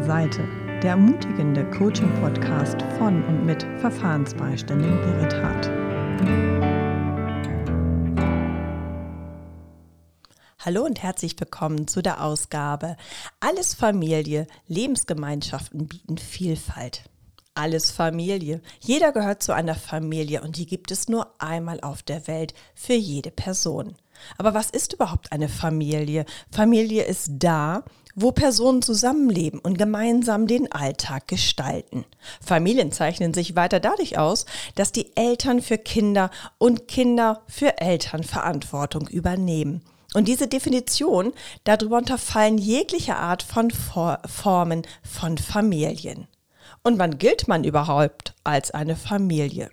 deiner Seite, der ermutigende Coaching-Podcast von und mit Verfahrensbeiständin Berit Hart. Hallo und herzlich willkommen zu der Ausgabe Alles Familie, Lebensgemeinschaften bieten Vielfalt. Alles Familie. Jeder gehört zu einer Familie und die gibt es nur einmal auf der Welt für jede Person. Aber was ist überhaupt eine Familie? Familie ist da, wo Personen zusammenleben und gemeinsam den Alltag gestalten. Familien zeichnen sich weiter dadurch aus, dass die Eltern für Kinder und Kinder für Eltern Verantwortung übernehmen. Und diese Definition, darunter fallen jegliche Art von Formen von Familien. Und wann gilt man überhaupt als eine Familie?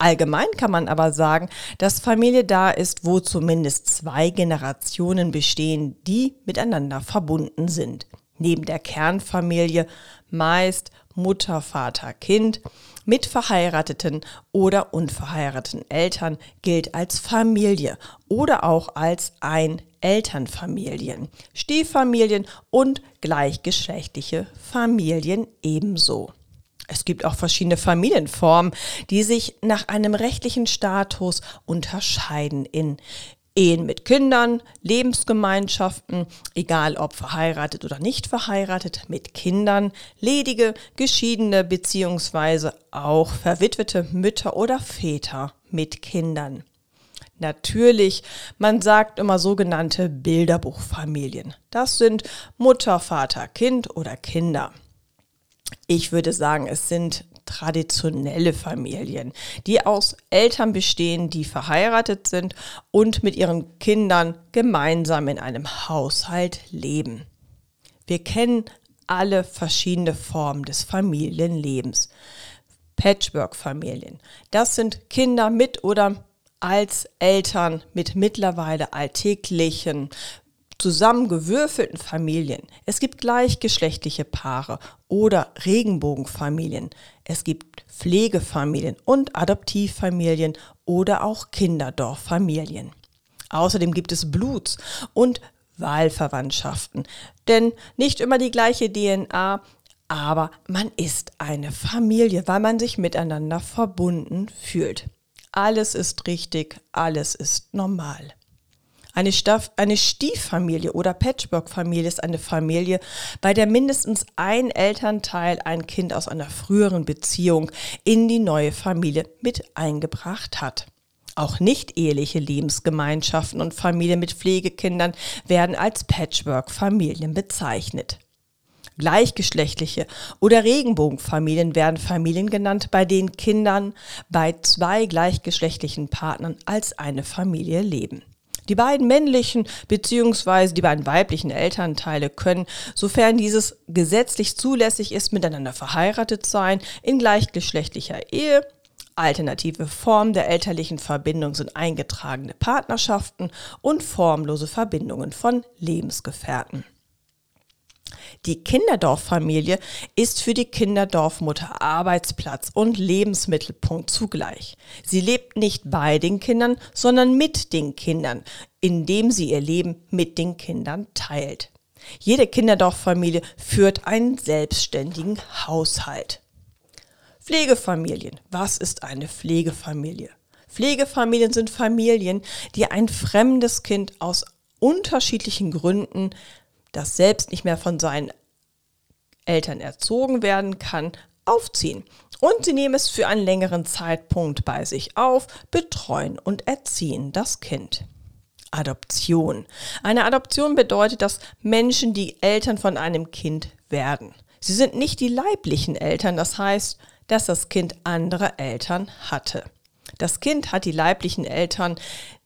Allgemein kann man aber sagen, dass Familie da ist, wo zumindest zwei Generationen bestehen, die miteinander verbunden sind. Neben der Kernfamilie meist Mutter, Vater, Kind mit verheirateten oder unverheirateten Eltern gilt als Familie oder auch als Ein-Elternfamilien, Stieffamilien und gleichgeschlechtliche Familien ebenso. Es gibt auch verschiedene Familienformen, die sich nach einem rechtlichen Status unterscheiden in Ehen mit Kindern, Lebensgemeinschaften, egal ob verheiratet oder nicht verheiratet, mit Kindern, ledige, geschiedene beziehungsweise auch verwitwete Mütter oder Väter mit Kindern. Natürlich, man sagt immer sogenannte Bilderbuchfamilien. Das sind Mutter, Vater, Kind oder Kinder. Ich würde sagen, es sind traditionelle Familien, die aus Eltern bestehen, die verheiratet sind und mit ihren Kindern gemeinsam in einem Haushalt leben. Wir kennen alle verschiedene Formen des Familienlebens. Patchwork-Familien. Das sind Kinder mit oder als Eltern mit mittlerweile alltäglichen zusammengewürfelten Familien. Es gibt gleichgeschlechtliche Paare oder Regenbogenfamilien. Es gibt Pflegefamilien und Adoptivfamilien oder auch Kinderdorffamilien. Außerdem gibt es Bluts- und Wahlverwandtschaften. Denn nicht immer die gleiche DNA, aber man ist eine Familie, weil man sich miteinander verbunden fühlt. Alles ist richtig, alles ist normal. Eine, Staff, eine Stieffamilie oder Patchwork-Familie ist eine Familie, bei der mindestens ein Elternteil ein Kind aus einer früheren Beziehung in die neue Familie mit eingebracht hat. Auch nicht eheliche Lebensgemeinschaften und Familien mit Pflegekindern werden als Patchwork-Familien bezeichnet. Gleichgeschlechtliche oder Regenbogenfamilien werden Familien genannt, bei denen Kindern bei zwei gleichgeschlechtlichen Partnern als eine Familie leben. Die beiden männlichen bzw. die beiden weiblichen Elternteile können, sofern dieses gesetzlich zulässig ist, miteinander verheiratet sein, in gleichgeschlechtlicher Ehe. Alternative Formen der elterlichen Verbindung sind eingetragene Partnerschaften und formlose Verbindungen von Lebensgefährten. Die Kinderdorffamilie ist für die Kinderdorfmutter Arbeitsplatz und Lebensmittelpunkt zugleich. Sie lebt nicht bei den Kindern, sondern mit den Kindern, indem sie ihr Leben mit den Kindern teilt. Jede Kinderdorffamilie führt einen selbstständigen Haushalt. Pflegefamilien. Was ist eine Pflegefamilie? Pflegefamilien sind Familien, die ein fremdes Kind aus unterschiedlichen Gründen das selbst nicht mehr von seinen Eltern erzogen werden kann, aufziehen. Und sie nehmen es für einen längeren Zeitpunkt bei sich auf, betreuen und erziehen das Kind. Adoption. Eine Adoption bedeutet, dass Menschen die Eltern von einem Kind werden. Sie sind nicht die leiblichen Eltern, das heißt, dass das Kind andere Eltern hatte. Das Kind hat die leiblichen Eltern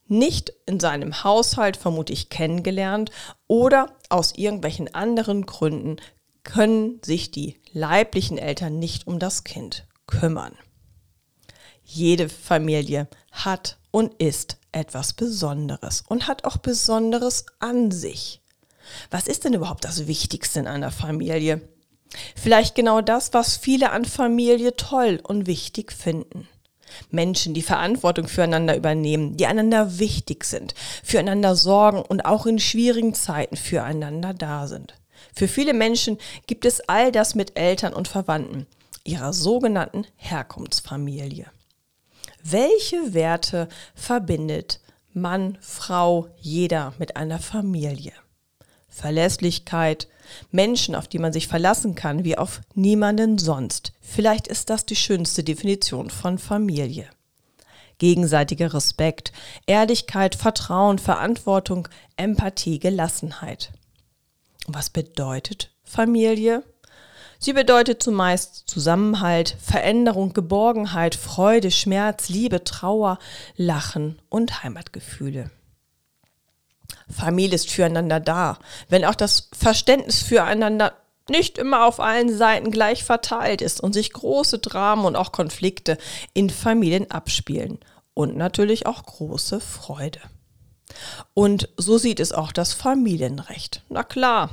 nicht in seinem Haushalt vermutlich kennengelernt oder aus irgendwelchen anderen Gründen können sich die leiblichen Eltern nicht um das Kind kümmern. Jede Familie hat und ist etwas Besonderes und hat auch Besonderes an sich. Was ist denn überhaupt das Wichtigste in einer Familie? Vielleicht genau das, was viele an Familie toll und wichtig finden. Menschen, die Verantwortung füreinander übernehmen, die einander wichtig sind, füreinander sorgen und auch in schwierigen Zeiten füreinander da sind. Für viele Menschen gibt es all das mit Eltern und Verwandten ihrer sogenannten Herkunftsfamilie. Welche Werte verbindet Mann, Frau, jeder mit einer Familie? Verlässlichkeit, Menschen, auf die man sich verlassen kann, wie auf niemanden sonst. Vielleicht ist das die schönste Definition von Familie. Gegenseitiger Respekt, Ehrlichkeit, Vertrauen, Verantwortung, Empathie, Gelassenheit. Was bedeutet Familie? Sie bedeutet zumeist Zusammenhalt, Veränderung, Geborgenheit, Freude, Schmerz, Liebe, Trauer, Lachen und Heimatgefühle. Familie ist füreinander da, wenn auch das Verständnis füreinander nicht immer auf allen Seiten gleich verteilt ist und sich große Dramen und auch Konflikte in Familien abspielen und natürlich auch große Freude. Und so sieht es auch das Familienrecht. Na klar,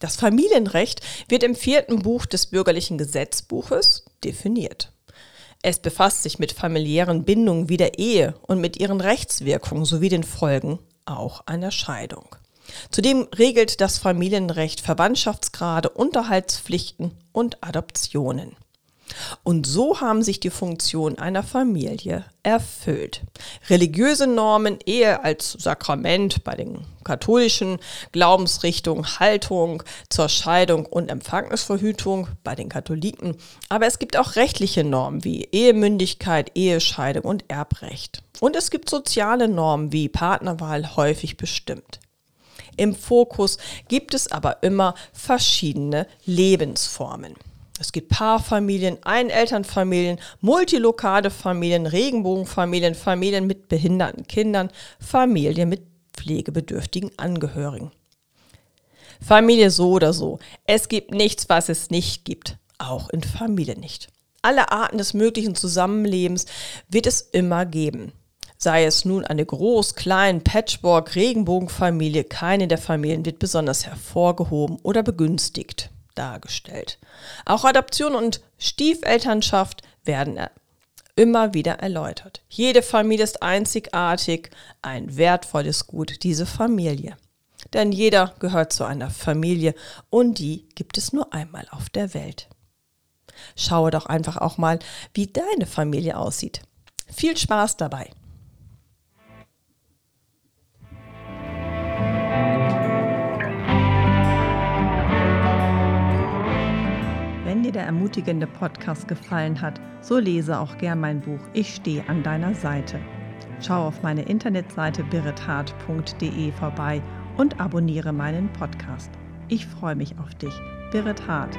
das Familienrecht wird im vierten Buch des bürgerlichen Gesetzbuches definiert. Es befasst sich mit familiären Bindungen wie der Ehe und mit ihren Rechtswirkungen sowie den Folgen auch einer Scheidung. Zudem regelt das Familienrecht Verwandtschaftsgrade, Unterhaltspflichten und Adoptionen. Und so haben sich die Funktionen einer Familie erfüllt. Religiöse Normen, Ehe als Sakrament bei den katholischen Glaubensrichtungen, Haltung zur Scheidung und Empfängnisverhütung bei den Katholiken. Aber es gibt auch rechtliche Normen wie Ehemündigkeit, Ehescheidung und Erbrecht. Und es gibt soziale Normen wie Partnerwahl häufig bestimmt. Im Fokus gibt es aber immer verschiedene Lebensformen. Es gibt Paarfamilien, Einelternfamilien, multilokale Familien, Regenbogenfamilien, Familien mit behinderten Kindern, Familien mit pflegebedürftigen Angehörigen. Familie so oder so. Es gibt nichts, was es nicht gibt. Auch in Familie nicht. Alle Arten des möglichen Zusammenlebens wird es immer geben. Sei es nun eine groß, klein, Patchwork, Regenbogenfamilie, keine der Familien wird besonders hervorgehoben oder begünstigt dargestellt. Auch Adoption und Stiefelternschaft werden immer wieder erläutert. Jede Familie ist einzigartig, ein wertvolles Gut, diese Familie. Denn jeder gehört zu einer Familie und die gibt es nur einmal auf der Welt. Schaue doch einfach auch mal, wie deine Familie aussieht. Viel Spaß dabei! Der ermutigende Podcast gefallen hat, so lese auch gern mein Buch Ich stehe an deiner Seite. Schau auf meine Internetseite birrethart.de vorbei und abonniere meinen Podcast. Ich freue mich auf dich. Birret Hart